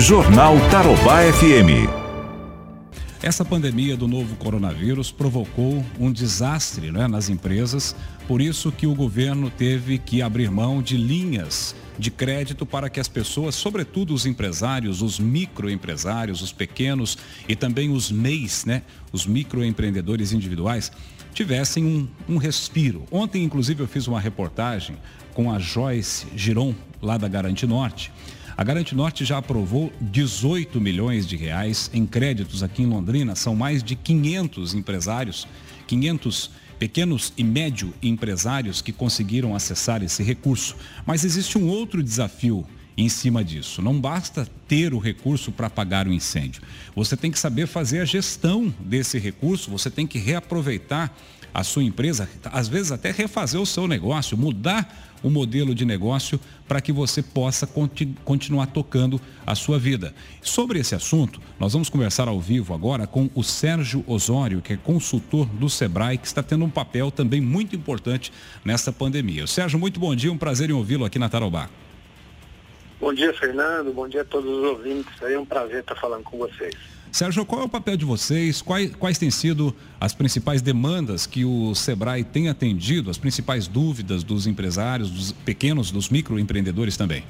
Jornal Tarobá FM. Essa pandemia do novo coronavírus provocou um desastre né, nas empresas, por isso que o governo teve que abrir mão de linhas de crédito para que as pessoas, sobretudo os empresários, os microempresários, os pequenos e também os MEIs, né, os microempreendedores individuais, tivessem um, um respiro. Ontem, inclusive, eu fiz uma reportagem com a Joyce Giron, lá da Garante Norte, a Garante Norte já aprovou 18 milhões de reais em créditos aqui em Londrina. São mais de 500 empresários, 500 pequenos e médio empresários que conseguiram acessar esse recurso. Mas existe um outro desafio em cima disso. Não basta ter o recurso para pagar o incêndio. Você tem que saber fazer a gestão desse recurso, você tem que reaproveitar a sua empresa, às vezes até refazer o seu negócio, mudar o modelo de negócio para que você possa conti continuar tocando a sua vida. Sobre esse assunto, nós vamos conversar ao vivo agora com o Sérgio Osório, que é consultor do Sebrae, que está tendo um papel também muito importante nessa pandemia. Sérgio, muito bom dia, um prazer em ouvi-lo aqui na Tarobá. Bom dia, Fernando. Bom dia a todos os ouvintes. É um prazer estar falando com vocês. Sérgio, qual é o papel de vocês? Quais, quais têm sido as principais demandas que o Sebrae tem atendido, as principais dúvidas dos empresários, dos pequenos, dos microempreendedores também?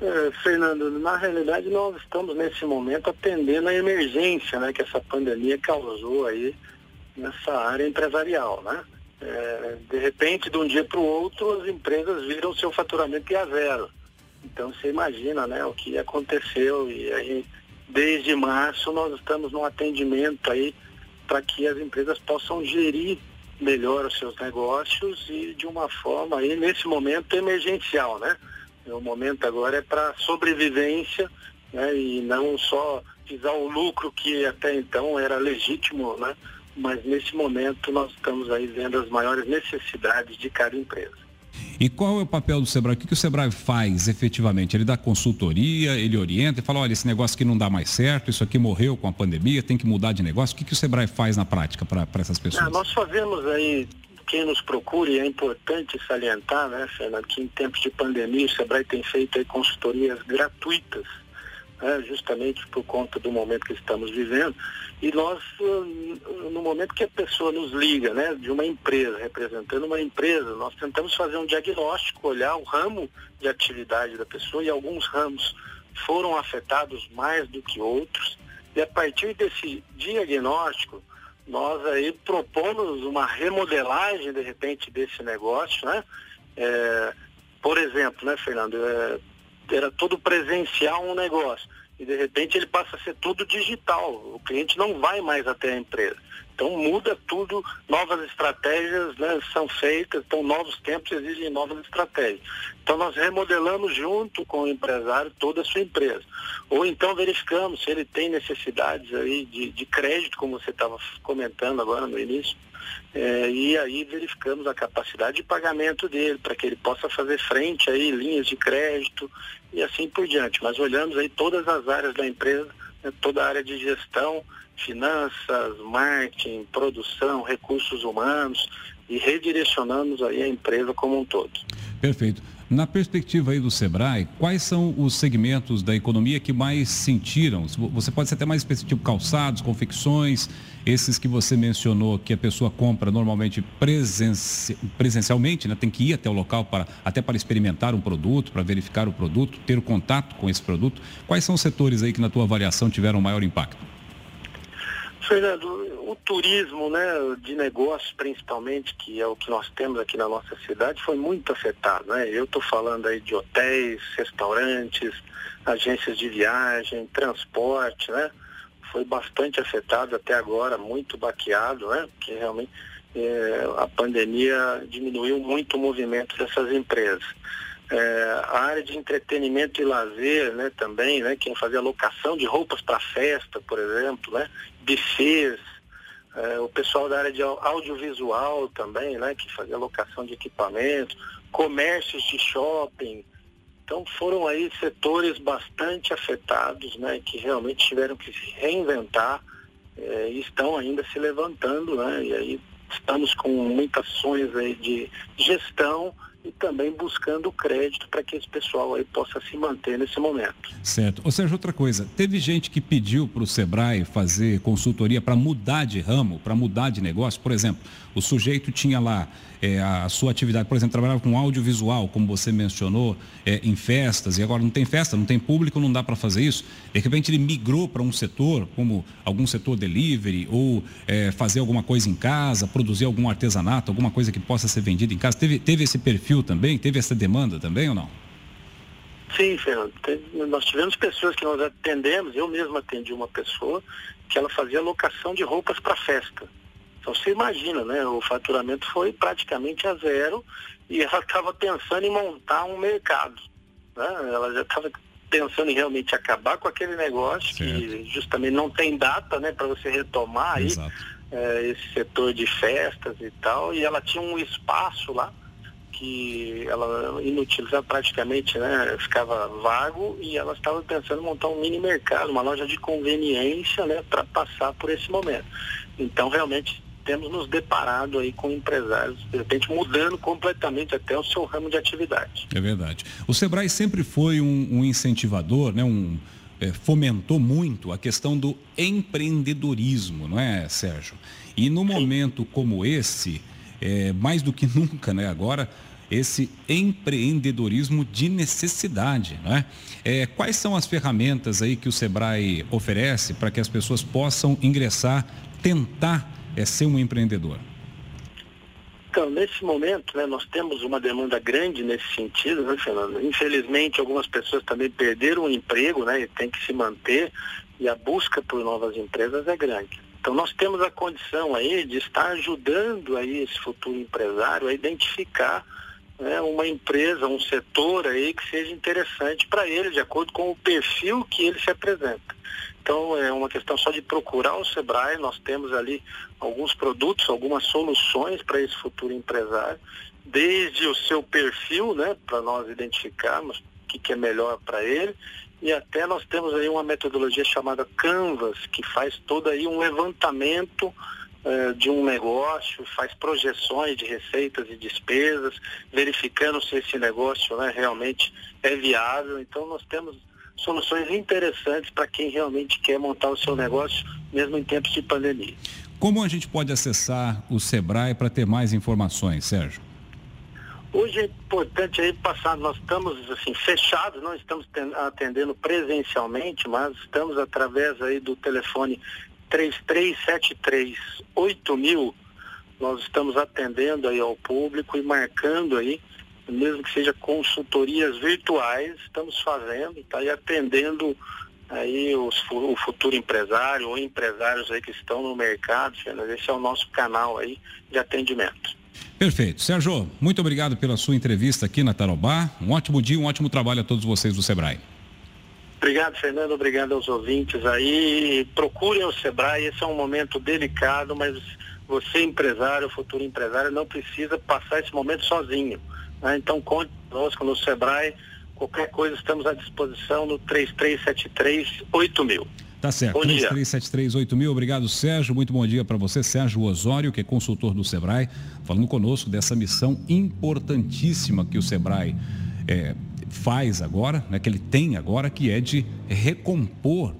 É, Fernando, na realidade nós estamos nesse momento atendendo a emergência né, que essa pandemia causou aí nessa área empresarial. Né? É, de repente, de um dia para o outro, as empresas viram seu faturamento a zero. Então você imagina né, o que aconteceu e aí Desde março nós estamos no atendimento aí para que as empresas possam gerir melhor os seus negócios e de uma forma aí nesse momento emergencial, né? O momento agora é para sobrevivência, né? E não só visar o lucro que até então era legítimo, né? Mas nesse momento nós estamos aí vendo as maiores necessidades de cada empresa. E qual é o papel do Sebrae? O que, que o Sebrae faz efetivamente? Ele dá consultoria, ele orienta e fala, olha, esse negócio aqui não dá mais certo, isso aqui morreu com a pandemia, tem que mudar de negócio. O que, que o Sebrae faz na prática para essas pessoas? Ah, nós fazemos aí, quem nos procure, é importante salientar, né, Fernando, que em tempos de pandemia o Sebrae tem feito aí consultorias gratuitas né, justamente por conta do momento que estamos vivendo. E nós, no momento que a pessoa nos liga, né, de uma empresa, representando uma empresa, nós tentamos fazer um diagnóstico, olhar o ramo de atividade da pessoa e alguns ramos foram afetados mais do que outros. E a partir desse diagnóstico, nós aí propomos uma remodelagem, de repente, desse negócio, né? É, por exemplo, né, Fernando, é, era tudo presencial um negócio e de repente ele passa a ser tudo digital. O cliente não vai mais até a empresa. Então muda tudo, novas estratégias né, são feitas, então novos tempos exigem novas estratégias. Então nós remodelamos junto com o empresário toda a sua empresa. Ou então verificamos se ele tem necessidades aí de, de crédito, como você estava comentando agora no início. É, e aí verificamos a capacidade de pagamento dele, para que ele possa fazer frente aí, linhas de crédito e assim por diante. Mas olhamos aí todas as áreas da empresa, né, toda a área de gestão, finanças, marketing, produção, recursos humanos e redirecionamos aí a empresa como um todo. Perfeito. Na perspectiva aí do Sebrae, quais são os segmentos da economia que mais sentiram? Você pode ser até mais específico, tipo calçados, confecções, esses que você mencionou que a pessoa compra normalmente presenci... presencialmente, né? tem que ir até o local para até para experimentar um produto, para verificar o produto, ter o contato com esse produto. Quais são os setores aí que na tua avaliação tiveram maior impacto? Fernando, o turismo, né, de negócios principalmente, que é o que nós temos aqui na nossa cidade, foi muito afetado, né? Eu estou falando aí de hotéis, restaurantes, agências de viagem, transporte, né? Foi bastante afetado até agora, muito baqueado, né? Porque realmente é, a pandemia diminuiu muito o movimento dessas empresas. É, a área de entretenimento e lazer, né, também, né, quem fazia locação de roupas para festa, por exemplo, né, buffets, é, o pessoal da área de audiovisual também, né, que fazia locação de equipamentos, comércios de shopping. Então foram aí setores bastante afetados, né, que realmente tiveram que se reinventar é, e estão ainda se levantando, né, e aí estamos com muitas ações aí de gestão e também buscando crédito para que esse pessoal aí possa se manter nesse momento. Certo. Ou seja, outra coisa, teve gente que pediu para o Sebrae fazer consultoria para mudar de ramo, para mudar de negócio. Por exemplo, o sujeito tinha lá é, a sua atividade, por exemplo, trabalhava com audiovisual, como você mencionou, é, em festas, e agora não tem festa, não tem público, não dá para fazer isso. De repente ele migrou para um setor, como algum setor delivery, ou é, fazer alguma coisa em casa, produzir algum artesanato, alguma coisa que possa ser vendida em casa. Teve, teve esse perfil também? Teve essa demanda também ou não? Sim, Fernando. Nós tivemos pessoas que nós atendemos, eu mesmo atendi uma pessoa que ela fazia locação de roupas para festa. Então você imagina, né? O faturamento foi praticamente a zero e ela estava pensando em montar um mercado. Né? Ela já estava pensando em realmente acabar com aquele negócio certo. que justamente não tem data né, para você retomar aí é, esse setor de festas e tal. E ela tinha um espaço lá que ela inutilizava praticamente, né, ficava vago e ela estava pensando em montar um mini mercado, uma loja de conveniência, né, para passar por esse momento. Então realmente temos nos deparado aí com empresários, de repente, mudando completamente até o seu ramo de atividade. É verdade. O Sebrae sempre foi um, um incentivador, né? um, é, fomentou muito a questão do empreendedorismo, não é, Sérgio? E no Sim. momento como esse, é, mais do que nunca, né, agora, esse empreendedorismo de necessidade, não é? é? Quais são as ferramentas aí que o Sebrae oferece para que as pessoas possam ingressar, tentar é ser um empreendedor? Então, nesse momento, né, nós temos uma demanda grande nesse sentido, né, Fernando? Infelizmente, algumas pessoas também perderam o emprego, né, e tem que se manter, e a busca por novas empresas é grande. Então, nós temos a condição aí de estar ajudando aí esse futuro empresário a identificar né, uma empresa, um setor aí que seja interessante para ele, de acordo com o perfil que ele se apresenta. Então é uma questão só de procurar o Sebrae, nós temos ali alguns produtos, algumas soluções para esse futuro empresário, desde o seu perfil, né, para nós identificarmos o que, que é melhor para ele, e até nós temos aí uma metodologia chamada Canvas, que faz todo aí um levantamento eh, de um negócio, faz projeções de receitas e despesas, verificando se esse negócio né, realmente é viável. Então nós temos soluções interessantes para quem realmente quer montar o seu negócio, mesmo em tempos de pandemia. Como a gente pode acessar o Sebrae para ter mais informações, Sérgio? Hoje é importante aí passar, nós estamos assim fechados, não estamos atendendo presencialmente, mas estamos através aí do telefone 3373 8000, nós estamos atendendo aí ao público e marcando aí mesmo que seja consultorias virtuais, estamos fazendo, tá? E atendendo aí os, o futuro empresário ou empresários aí que estão no mercado, esse é o nosso canal aí de atendimento. Perfeito. Sérgio, muito obrigado pela sua entrevista aqui na Tarobá. Um ótimo dia, um ótimo trabalho a todos vocês do Sebrae. Obrigado, Fernando. Obrigado aos ouvintes aí. Procurem o Sebrae. Esse é um momento delicado, mas você, empresário, futuro empresário, não precisa passar esse momento sozinho. Né? Então conte conosco no Sebrae. Qualquer coisa estamos à disposição no 3373 8000. Tá certo. 3373 mil. Obrigado, Sérgio. Muito bom dia para você, Sérgio Osório, que é consultor do Sebrae, falando conosco dessa missão importantíssima que o Sebrae é, faz agora, né, que ele tem agora, que é de recompor,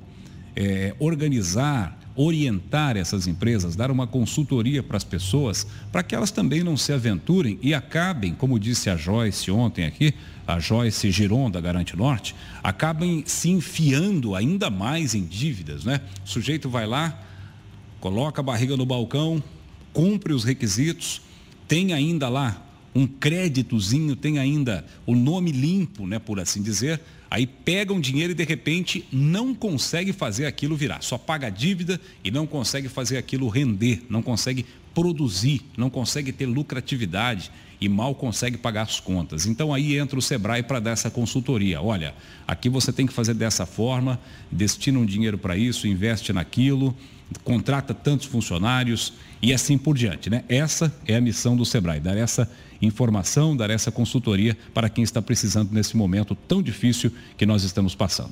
é, organizar, orientar essas empresas, dar uma consultoria para as pessoas, para que elas também não se aventurem e acabem, como disse a Joyce ontem aqui, a Joyce Giron da Garante Norte, acabem se enfiando ainda mais em dívidas, né? O sujeito vai lá, coloca a barriga no balcão, cumpre os requisitos, tem ainda lá um créditozinho, tem ainda o nome limpo, né, por assim dizer, Aí pega um dinheiro e de repente não consegue fazer aquilo virar, só paga a dívida e não consegue fazer aquilo render, não consegue produzir, não consegue ter lucratividade e mal consegue pagar as contas. Então aí entra o Sebrae para dar essa consultoria. Olha, aqui você tem que fazer dessa forma, destina um dinheiro para isso, investe naquilo, contrata tantos funcionários e assim por diante, né? Essa é a missão do Sebrae, dar essa informação, dar essa consultoria para quem está precisando nesse momento tão difícil que nós estamos passando.